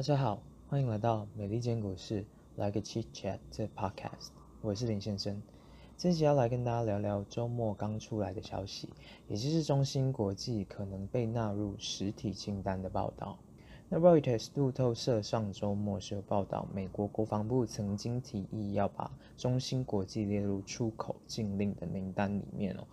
大家好，欢迎来到美利坚股市来个 Chit Chat 这 Podcast，我是林先生。这集要来跟大家聊聊周末刚出来的消息，也就是中芯国际可能被纳入实体清单的报道。那 Reuters 路透社上周末是有报道，美国国防部曾经提议要把中芯国际列入出口禁令的名单里面哦。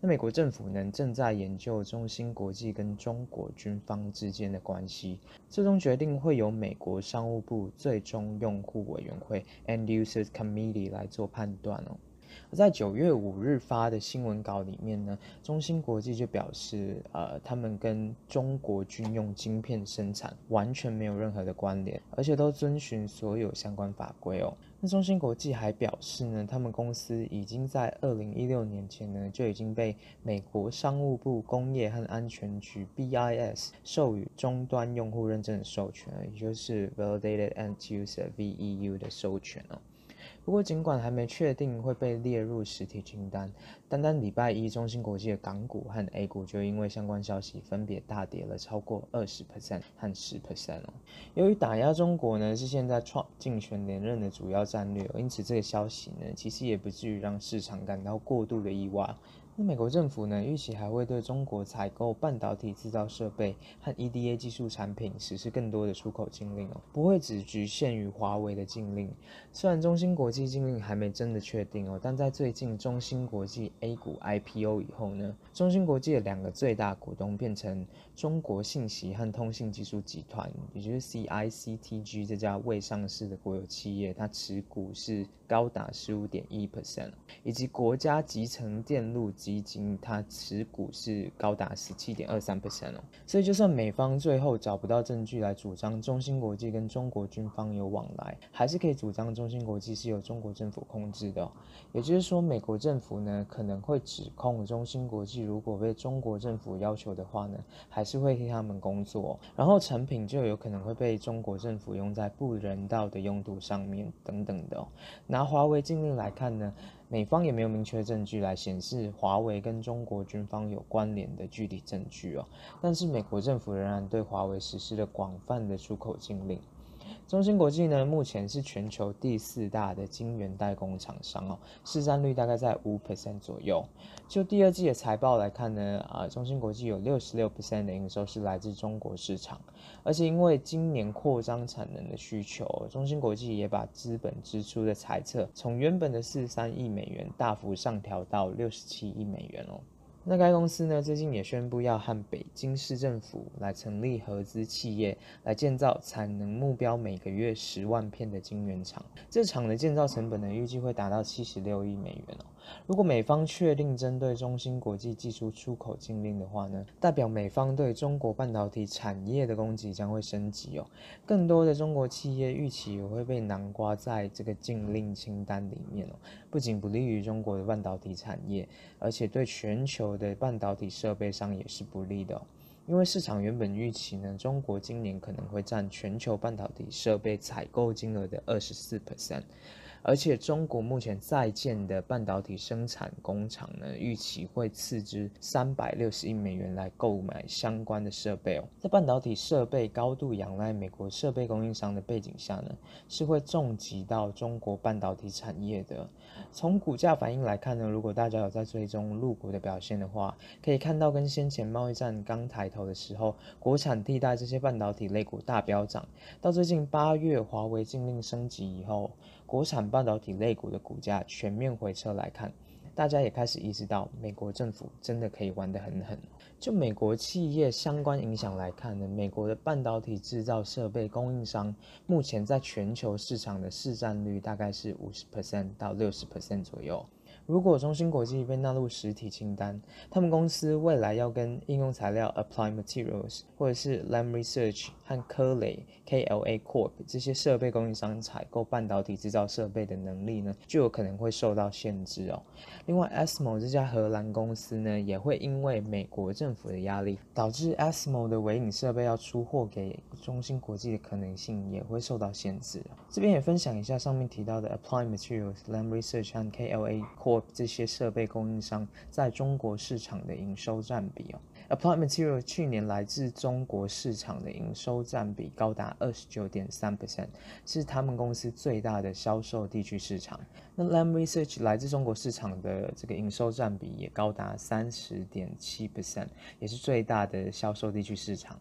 那美国政府呢，正在研究中芯国际跟中国军方之间的关系，最终决定会由美国商务部最终用户委员会 （End Users Committee） 来做判断哦。在九月五日发的新闻稿里面呢，中芯国际就表示，呃，他们跟中国军用晶片生产完全没有任何的关联，而且都遵循所有相关法规哦。那中芯国际还表示呢，他们公司已经在二零一六年前呢就已经被美国商务部工业和安全局 BIS 授予终端用户认证的授权，也就是 Validated End User VEU 的授权哦。不过，尽管还没确定会被列入实体清单，单单礼拜一，中芯国际的港股和 A 股就因为相关消息分别大跌了超过二十 percent 和十 percent 哦。由于打压中国呢是现在创竞选连任的主要战略，因此这个消息呢其实也不至于让市场感到过度的意外。那美国政府呢，预期还会对中国采购半导体制造设备和 EDA 技术产品实施更多的出口禁令哦，不会只局限于华为的禁令。虽然中芯国际禁令还没真的确定哦，但在最近中芯国际 A 股 IPO 以后呢，中芯国际的两个最大股东变成中国信息和通信技术集团，也就是 CICTG 这家未上市的国有企业，它持股是高达十五点一 percent，以及国家集成电路。基金它持股是高达十七点二三 percent 哦，所以就算美方最后找不到证据来主张中芯国际跟中国军方有往来，还是可以主张中芯国际是由中国政府控制的。也就是说，美国政府呢可能会指控中芯国际，如果被中国政府要求的话呢，还是会替他们工作，然后成品就有可能会被中国政府用在不人道的用途上面等等的。拿华为禁令来看呢。美方也没有明确证据来显示华为跟中国军方有关联的具体证据哦，但是美国政府仍然对华为实施了广泛的出口禁令。中芯国际呢，目前是全球第四大的晶圆代工厂商哦，市占率大概在五 percent 左右。就第二季的财报来看呢，啊，中芯国际有六十六 percent 的营收是来自中国市场，而且因为今年扩张产能的需求，中芯国际也把资本支出的财测从原本的四十三亿美元大幅上调到六十七亿美元哦。那该公司呢，最近也宣布要和北京市政府来成立合资企业，来建造产能目标每个月十万片的晶圆厂。这厂的建造成本呢，预计会达到七十六亿美元哦。如果美方确定针对中芯国际技术出口禁令的话呢，代表美方对中国半导体产业的攻击将会升级哦。更多的中国企业预期也会被囊括在这个禁令清单里面哦。不仅不利于中国的半导体产业，而且对全球的半导体设备商也是不利的哦。因为市场原本预期呢，中国今年可能会占全球半导体设备采购金额的二十四 percent。而且中国目前在建的半导体生产工厂呢，预期会斥资三百六十亿美元来购买相关的设备哦。在半导体设备高度仰赖美国设备供应商的背景下呢，是会重击到中国半导体产业的。从股价反应来看呢，如果大家有在追踪入股的表现的话，可以看到跟先前贸易战刚抬头的时候，国产替代这些半导体类股大飙涨，到最近八月华为禁令升级以后。国产半导体类股的股价全面回撤来看，大家也开始意识到，美国政府真的可以玩得很狠。就美国企业相关影响来看呢，美国的半导体制造设备供应商目前在全球市场的市占率大概是五十 percent 到六十 percent 左右。如果中芯国际被纳入实体清单，他们公司未来要跟应用材料 Applied Materials 或者是 Lam Research 和科磊 KLA Corp 这些设备供应商采购半导体制造设备的能力呢，就有可能会受到限制哦。另外，ASML 这家荷兰公司呢，也会因为美国政府的压力，导致 ASML 的微影设备要出货给中芯国际的可能性也会受到限制。这边也分享一下上面提到的 Applied Materials、Lam Research 和 KLA Corp。这些设备供应商在中国市场的营收占比哦 Applied Material 去年来自中国市场的营收占比高达二十九点三 percent，是他们公司最大的销售地区市场。那 Lam Research 来自中国市场的这个营收占比也高达三十点七 percent，也是最大的销售地区市场。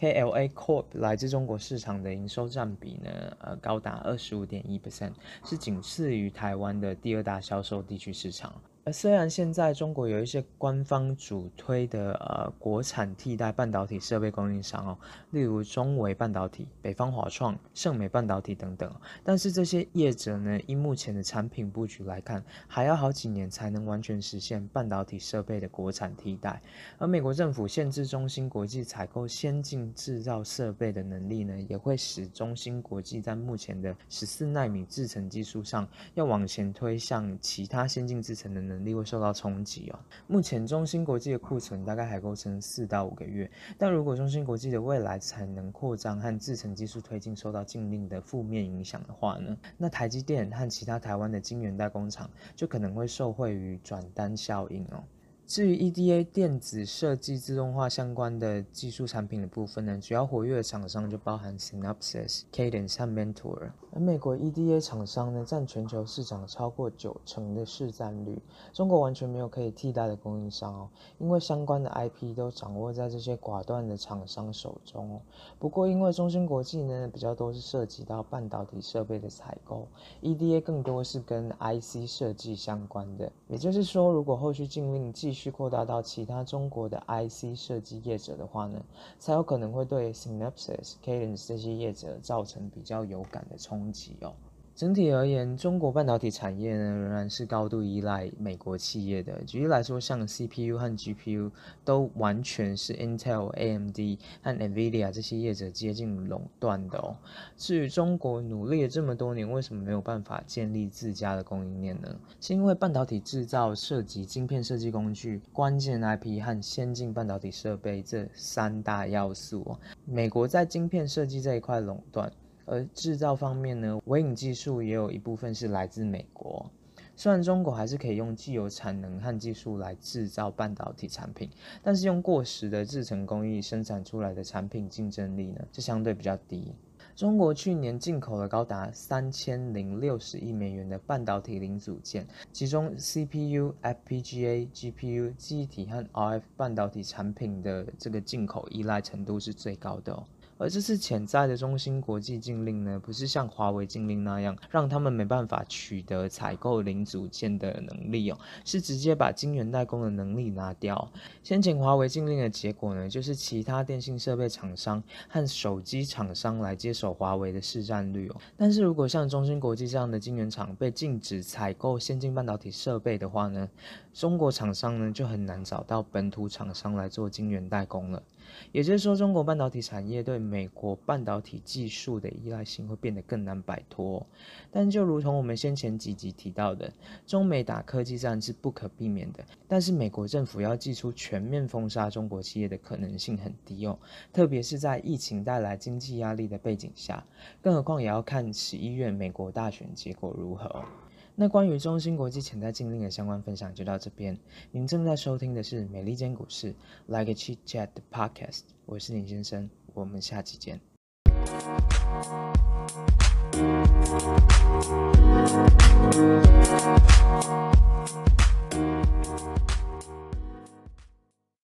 KLA Corp 来自中国市场的营收占比呢，呃，高达二十五点一 percent，是仅次于台湾的第二大销售地区市场。而虽然现在中国有一些官方主推的呃国产替代半导体设备供应商哦，例如中微半导体、北方华创、盛美半导体等等，但是这些业者呢，依目前的产品布局来看，还要好几年才能完全实现半导体设备的国产替代。而美国政府限制中芯国际采购先进制造设备的能力呢，也会使中芯国际在目前的十四纳米制程技术上，要往前推向其他先进制程的能力会受到冲击哦。目前中芯国际的库存大概还够撑四到五个月，但如果中芯国际的未来产能扩张和制程技术推进受到禁令的负面影响的话呢，那台积电和其他台湾的晶圆代工厂就可能会受惠于转单效应哦。至于 EDA 电子设计自动化相关的技术产品的部分呢，主要活跃的厂商就包含 Synopsys、Cadence 和 Mentor。而美国 EDA 厂商呢，占全球市场超过九成的市占率。中国完全没有可以替代的供应商哦，因为相关的 IP 都掌握在这些寡断的厂商手中哦。不过，因为中芯国际呢比较多是涉及到半导体设备的采购，EDA 更多是跟 IC 设计相关的。也就是说，如果后续禁令继续去扩大到其他中国的 IC 设计业者的话呢，才有可能会对 Synopsys、Cadence 这些业者造成比较有感的冲击哦。整体而言，中国半导体产业呢仍然是高度依赖美国企业的。举例来说，像 CPU 和 GPU 都完全是 Intel、AMD 和 NVIDIA 这些业者接近垄断的哦。至于中国努力了这么多年，为什么没有办法建立自家的供应链呢？是因为半导体制造涉及晶片设计工具、关键 IP 和先进半导体设备这三大要素哦。美国在晶片设计这一块垄断。而制造方面呢，微影技术也有一部分是来自美国。虽然中国还是可以用既有产能和技术来制造半导体产品，但是用过时的制程工艺生产出来的产品竞争力呢，就相对比较低。中国去年进口了高达三千零六十亿美元的半导体零组件，其中 CPU、FPGA、GPU、记忆体和 RF 半导体产品的这个进口依赖程度是最高的哦。而这次潜在的中芯国际禁令呢，不是像华为禁令那样让他们没办法取得采购零组件的能力哦，是直接把晶圆代工的能力拿掉。先前华为禁令的结果呢，就是其他电信设备厂商和手机厂商来接手华为的市占率哦。但是如果像中芯国际这样的晶圆厂被禁止采购先进半导体设备的话呢，中国厂商呢就很难找到本土厂商来做晶圆代工了。也就是说，中国半导体产业对美国半导体技术的依赖性会变得更难摆脱。但就如同我们先前几集提到的，中美打科技战是不可避免的。但是美国政府要祭出全面封杀中国企业的可能性很低哦，特别是在疫情带来经济压力的背景下，更何况也要看十一月美国大选结果如何。那关于中芯国际潜在禁令的相关分享就到这边。您正在收听的是美利坚股市 Like a Chit Chat Podcast，我是林先生，我们下期见。